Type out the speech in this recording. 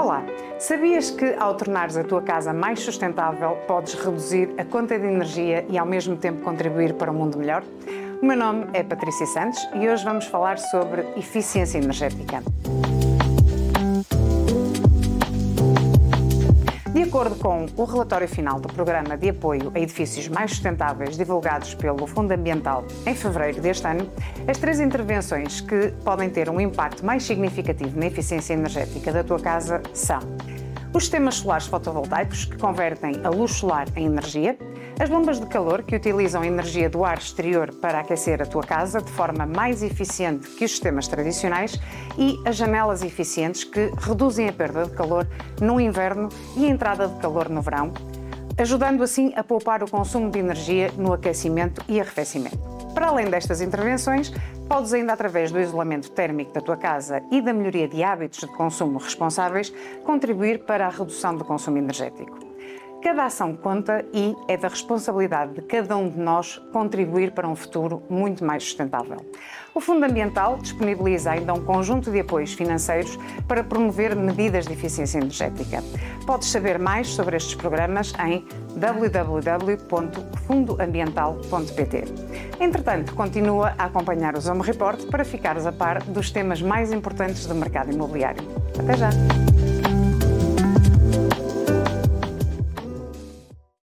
Olá! Sabias que ao tornares a tua casa mais sustentável podes reduzir a conta de energia e ao mesmo tempo contribuir para um mundo melhor? O meu nome é Patrícia Santos e hoje vamos falar sobre eficiência energética. Acordo com o relatório final do Programa de Apoio a Edifícios Mais Sustentáveis divulgados pelo Fundo Ambiental em fevereiro deste ano, as três intervenções que podem ter um impacto mais significativo na eficiência energética da tua casa são os sistemas solares fotovoltaicos, que convertem a luz solar em energia, as bombas de calor, que utilizam energia do ar exterior para aquecer a tua casa de forma mais eficiente que os sistemas tradicionais, e as janelas eficientes, que reduzem a perda de calor no inverno e a entrada de calor no verão, ajudando assim a poupar o consumo de energia no aquecimento e arrefecimento. Para além destas intervenções, podes ainda através do isolamento térmico da tua casa e da melhoria de hábitos de consumo responsáveis contribuir para a redução do consumo energético. Cada ação conta e é da responsabilidade de cada um de nós contribuir para um futuro muito mais sustentável. O Fundo Ambiental disponibiliza ainda um conjunto de apoios financeiros para promover medidas de eficiência energética. Podes saber mais sobre estes programas em www.fundoambiental.pt. Entretanto, continua a acompanhar o Zoom Report para ficares a par dos temas mais importantes do mercado imobiliário. Até já!